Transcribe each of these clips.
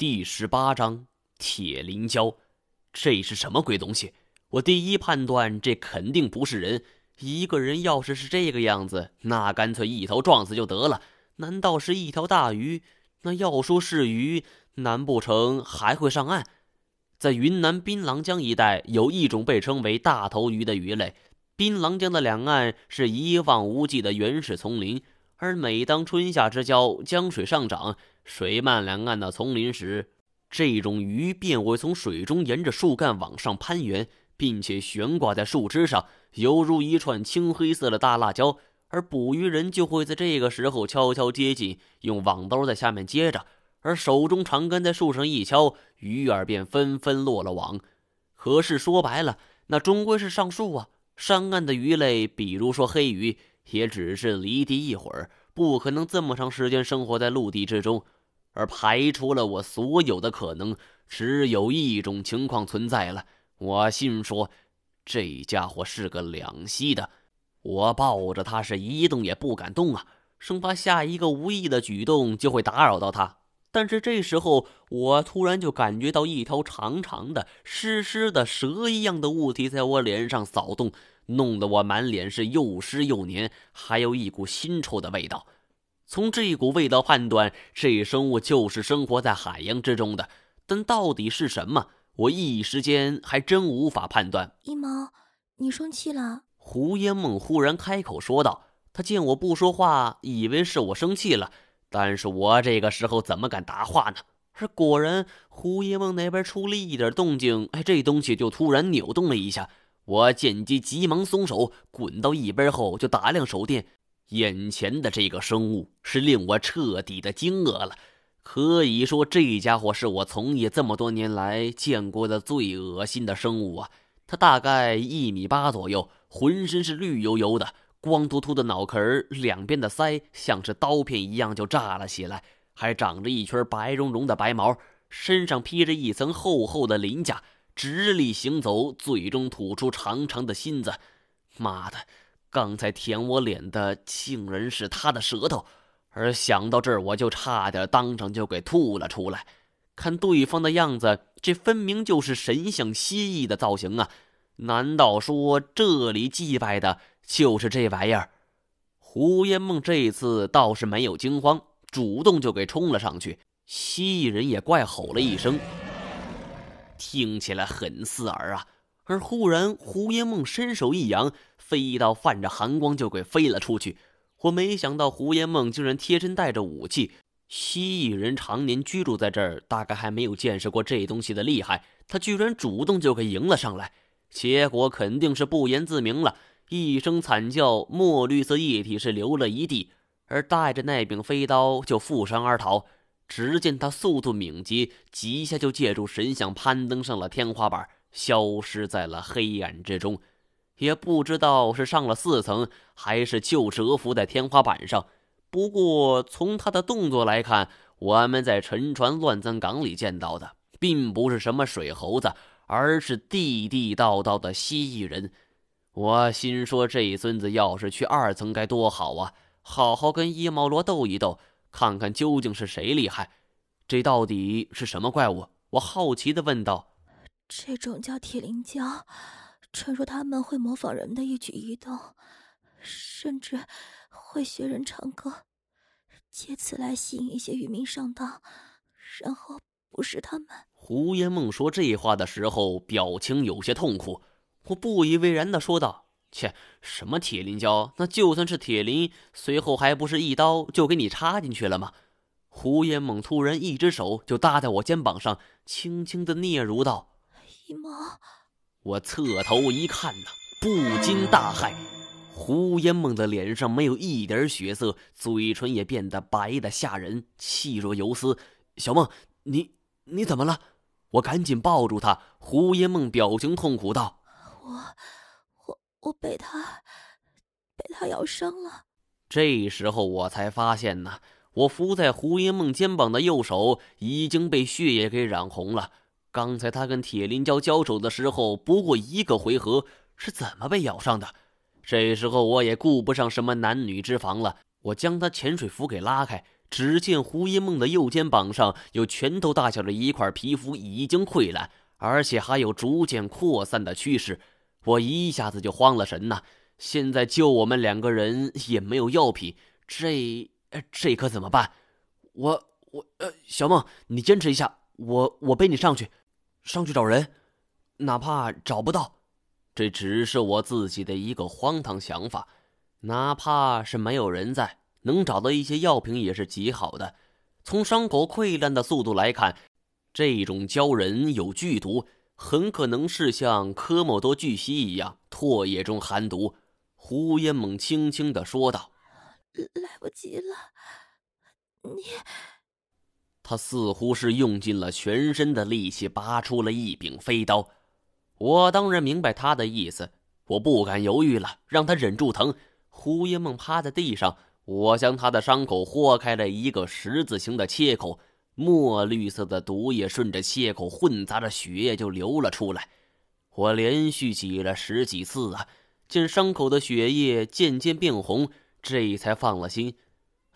第十八章铁灵胶，这是什么鬼东西？我第一判断，这肯定不是人。一个人要是是这个样子，那干脆一头撞死就得了。难道是一条大鱼？那要说是鱼，难不成还会上岸？在云南槟榔江一带，有一种被称为大头鱼的鱼类。槟榔江的两岸是一望无际的原始丛林，而每当春夏之交，江水上涨。水漫两岸的丛林时，这种鱼便会从水中沿着树干往上攀援，并且悬挂在树枝上，犹如一串青黑色的大辣椒。而捕鱼人就会在这个时候悄悄接近，用网兜在下面接着，而手中长杆在树上一敲，鱼儿便纷纷落了网。可是说白了，那终归是上树啊！上岸的鱼类，比如说黑鱼，也只是离地一会儿，不可能这么长时间生活在陆地之中。而排除了我所有的可能，只有一种情况存在了。我心说，这家伙是个两栖的。我抱着他是一动也不敢动啊，生怕下一个无意的举动就会打扰到他。但是这时候，我突然就感觉到一条长长的、湿湿的蛇一样的物体在我脸上扫动，弄得我满脸是又湿又黏，还有一股腥臭的味道。从这股味道判断，这生物就是生活在海洋之中的。但到底是什么，我一时间还真无法判断。一毛，你生气了？胡烟梦忽然开口说道。他见我不说话，以为是我生气了。但是我这个时候怎么敢答话呢？而果然，胡烟梦那边出了一点动静，哎，这东西就突然扭动了一下。我见机急忙松手，滚到一边后就打量手电。眼前的这个生物是令我彻底的惊愕了，可以说这家伙是我从业这么多年来见过的最恶心的生物啊！它大概一米八左右，浑身是绿油油的，光秃秃的脑壳，两边的腮像是刀片一样就炸了起来，还长着一圈白茸茸的白毛，身上披着一层厚厚的鳞甲，直立行走，嘴中吐出长长的芯子，妈的！刚才舔我脸的竟然是他的舌头，而想到这儿，我就差点当场就给吐了出来。看对方的样子，这分明就是神像蜥蜴的造型啊！难道说这里祭拜的就是这玩意儿？胡烟梦这次倒是没有惊慌，主动就给冲了上去。蜥蜴人也怪吼了一声，听起来很刺耳啊！而忽然，胡烟梦伸手一扬。飞刀泛着寒光就给飞了出去，我没想到胡延梦竟然贴身带着武器。蜥蜴人常年居住在这儿，大概还没有见识过这东西的厉害。他居然主动就给迎了上来，结果肯定是不言自明了。一声惨叫，墨绿色液体是流了一地，而带着那柄飞刀就负伤而逃。只见他速度敏捷，几下就借助神像攀登上了天花板，消失在了黑暗之中。也不知道是上了四层，还是就蛰伏在天花板上。不过从他的动作来看，我们在沉船乱葬岗里见到的，并不是什么水猴子，而是地地道道的蜥蜴人。我心说，这孙子要是去二层该多好啊！好好跟伊毛罗斗一斗，看看究竟是谁厉害。这到底是什么怪物？我好奇的问道：“这种叫铁灵胶。”传说他们会模仿人的一举一动，甚至会学人唱歌，借此来吸引一些渔民上当，然后捕食他们。胡烟梦说这话的时候，表情有些痛苦。我不以为然的说道：“切，什么铁灵胶？那就算是铁灵，随后还不是一刀就给你插进去了吗？”胡烟梦突然一只手就搭在我肩膀上，轻轻的嗫嚅道：“姨妈。”我侧头一看呐，不禁大骇。胡烟梦的脸上没有一点血色，嘴唇也变得白的吓人，气若游丝。小梦，你你怎么了？我赶紧抱住她。胡烟梦表情痛苦道：“我我被他被他咬伤了。”这时候我才发现呢，我扶在胡一梦肩膀的右手已经被血液给染红了。刚才他跟铁林蛟交手的时候，不过一个回合，是怎么被咬伤的？这时候我也顾不上什么男女之防了，我将他潜水服给拉开，只见胡一梦的右肩膀上有拳头大小的一块皮肤已经溃烂，而且还有逐渐扩散的趋势。我一下子就慌了神呐！现在就我们两个人，也没有药品，这这可怎么办？我我呃，小梦，你坚持一下，我我背你上去，上去找人，哪怕找不到，这只是我自己的一个荒唐想法，哪怕是没有人在。能找到一些药品也是极好的。从伤口溃烂的速度来看，这种鲛人有剧毒，很可能是像科莫多巨蜥一样，唾液中含毒。胡烟猛轻轻的说道：“来不及了，你……”他似乎是用尽了全身的力气，拔出了一柄飞刀。我当然明白他的意思，我不敢犹豫了，让他忍住疼。胡烟梦趴在地上。我将他的伤口豁开了一个十字形的切口，墨绿色的毒液顺着切口混杂着血液就流了出来。我连续挤了十几次啊，见伤口的血液渐渐变红，这才放了心。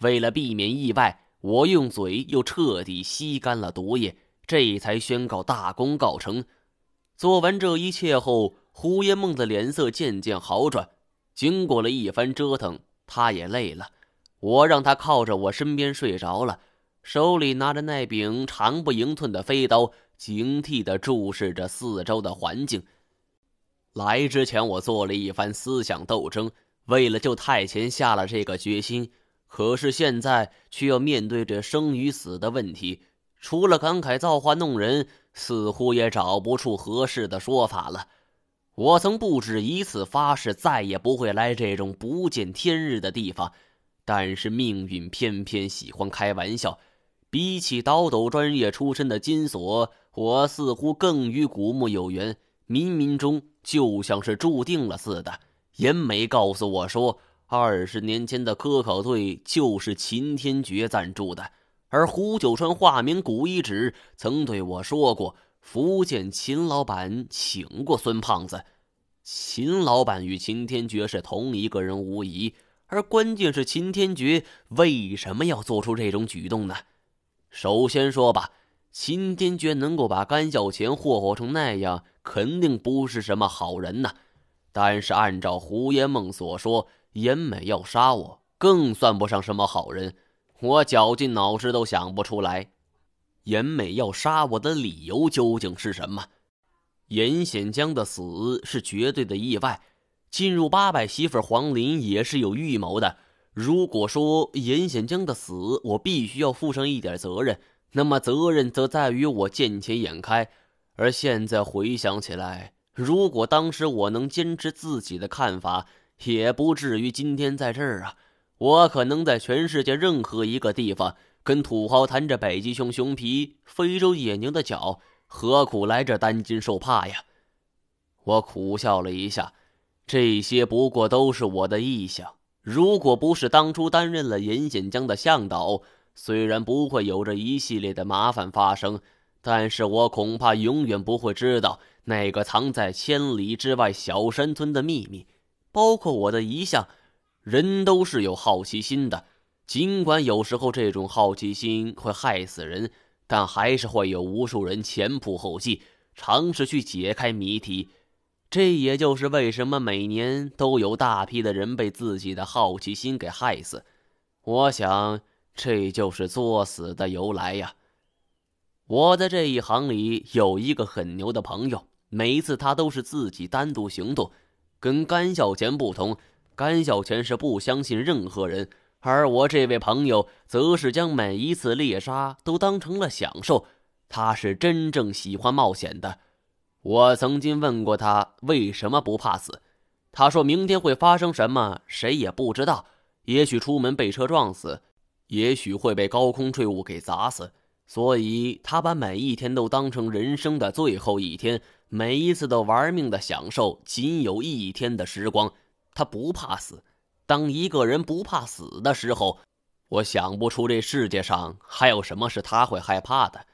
为了避免意外，我用嘴又彻底吸干了毒液，这才宣告大功告成。做完这一切后，胡烟梦的脸色渐渐好转。经过了一番折腾，他也累了。我让他靠着我身边睡着了，手里拿着那柄长不盈寸的飞刀，警惕地注视着四周的环境。来之前，我做了一番思想斗争，为了救太前下了这个决心。可是现在却要面对这生与死的问题，除了感慨造化弄人，似乎也找不出合适的说法了。我曾不止一次发誓，再也不会来这种不见天日的地方。但是命运偏偏喜欢开玩笑，比起倒斗专业出身的金锁，我似乎更与古墓有缘，冥冥中就像是注定了似的。严梅告诉我说，二十年前的科考队就是秦天觉赞助的，而胡九川化名古一指曾对我说过，福建秦老板请过孙胖子，秦老板与秦天觉是同一个人无疑。而关键是秦天觉为什么要做出这种举动呢？首先说吧，秦天觉能够把甘小钱霍霍成那样，肯定不是什么好人呐。但是按照胡延梦所说，严美要杀我，更算不上什么好人。我绞尽脑汁都想不出来，严美要杀我的理由究竟是什么？严显江的死是绝对的意外。进入八百媳妇黄林也是有预谋的。如果说严显江的死我必须要负上一点责任，那么责任则在于我见钱眼开。而现在回想起来，如果当时我能坚持自己的看法，也不至于今天在这儿啊。我可能在全世界任何一个地方跟土豪谈着北极熊熊皮、非洲野牛的脚，何苦来这担惊受怕呀？我苦笑了一下。这些不过都是我的臆想。如果不是当初担任了严显江的向导，虽然不会有着一系列的麻烦发生，但是我恐怕永远不会知道那个藏在千里之外小山村的秘密。包括我的遗像，人都是有好奇心的，尽管有时候这种好奇心会害死人，但还是会有无数人前仆后继，尝试去解开谜题。这也就是为什么每年都有大批的人被自己的好奇心给害死。我想，这就是作死的由来呀。我在这一行里有一个很牛的朋友，每一次他都是自己单独行动。跟甘小钱不同，甘小钱是不相信任何人，而我这位朋友则是将每一次猎杀都当成了享受。他是真正喜欢冒险的。我曾经问过他为什么不怕死，他说明天会发生什么，谁也不知道。也许出门被车撞死，也许会被高空坠物给砸死。所以他把每一天都当成人生的最后一天，每一次都玩命的享受仅有一天的时光。他不怕死。当一个人不怕死的时候，我想不出这世界上还有什么是他会害怕的。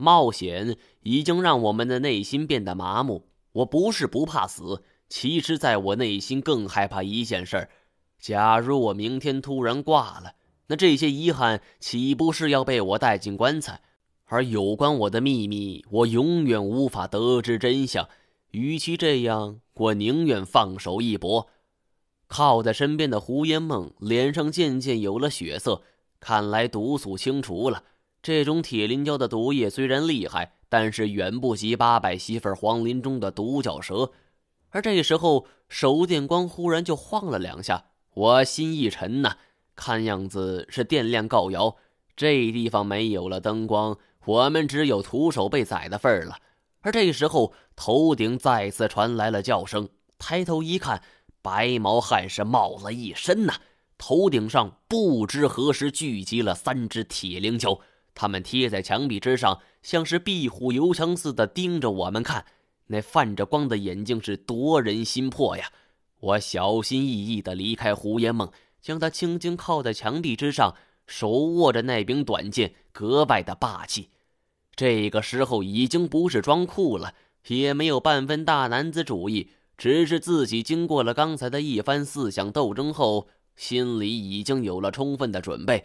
冒险已经让我们的内心变得麻木。我不是不怕死，其实在我内心更害怕一件事儿：假如我明天突然挂了，那这些遗憾岂不是要被我带进棺材？而有关我的秘密，我永远无法得知真相。与其这样，我宁愿放手一搏。靠在身边的胡烟梦脸上渐渐有了血色，看来毒素清除了。这种铁鳞胶的毒液虽然厉害，但是远不及八百媳妇黄林中的独角蛇。而这时候，手电光忽然就晃了两下，我心一沉呐，看样子是电量告摇。这地方没有了灯光，我们只有徒手被宰的份儿了。而这时候，头顶再次传来了叫声，抬头一看。白毛汉是冒了一身呐，头顶上不知何时聚集了三只铁灵蛟，他们贴在墙壁之上，像是壁虎游墙似的盯着我们看。那泛着光的眼睛是夺人心魄呀！我小心翼翼地离开胡延梦，将他轻轻靠在墙壁之上，手握着那柄短剑，格外的霸气。这个时候已经不是装酷了，也没有半分大男子主义。只是自己经过了刚才的一番思想斗争后，心里已经有了充分的准备。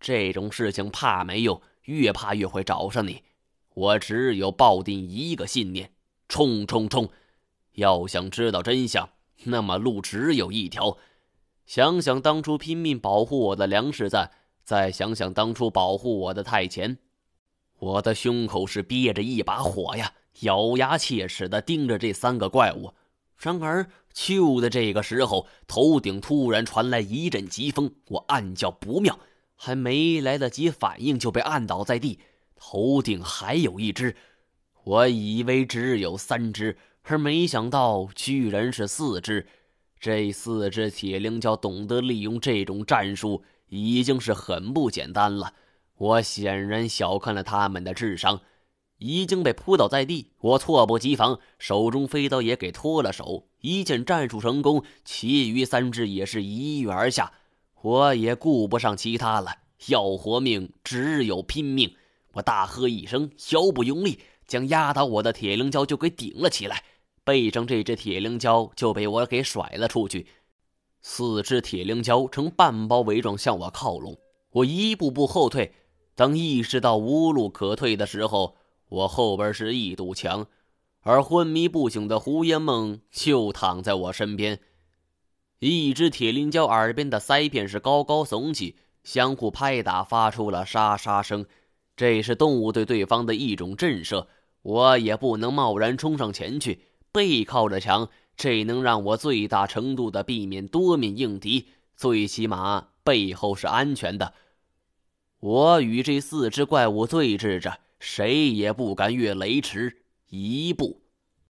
这种事情怕没用，越怕越会找上你。我只有抱定一个信念：冲冲冲！要想知道真相，那么路只有一条。想想当初拼命保护我的梁世赞，再想想当初保护我的太前，我的胸口是憋着一把火呀，咬牙切齿地盯着这三个怪物。然而，就在这个时候，头顶突然传来一阵疾风，我暗叫不妙，还没来得及反应，就被按倒在地。头顶还有一只，我以为只有三只，而没想到居然是四只。这四只铁灵蛟懂得利用这种战术，已经是很不简单了。我显然小看了他们的智商。已经被扑倒在地，我措不及防，手中飞刀也给脱了手。一见战术成功，其余三只也是一跃而下。我也顾不上其他了，要活命只有拼命。我大喝一声，腰部用力，将压倒我的铁灵蛟就给顶了起来。背上这只铁灵蛟就被我给甩了出去。四只铁灵蛟呈半包围状向我靠拢，我一步步后退。当意识到无路可退的时候，我后边是一堵墙，而昏迷不醒的胡烟梦就躺在我身边。一只铁鳞蛟耳边的腮片是高高耸起，相互拍打，发出了沙沙声。这是动物对对方的一种震慑。我也不能贸然冲上前去，背靠着墙，这能让我最大程度的避免多面应敌，最起码背后是安全的。我与这四只怪物对峙着。谁也不敢越雷池一步。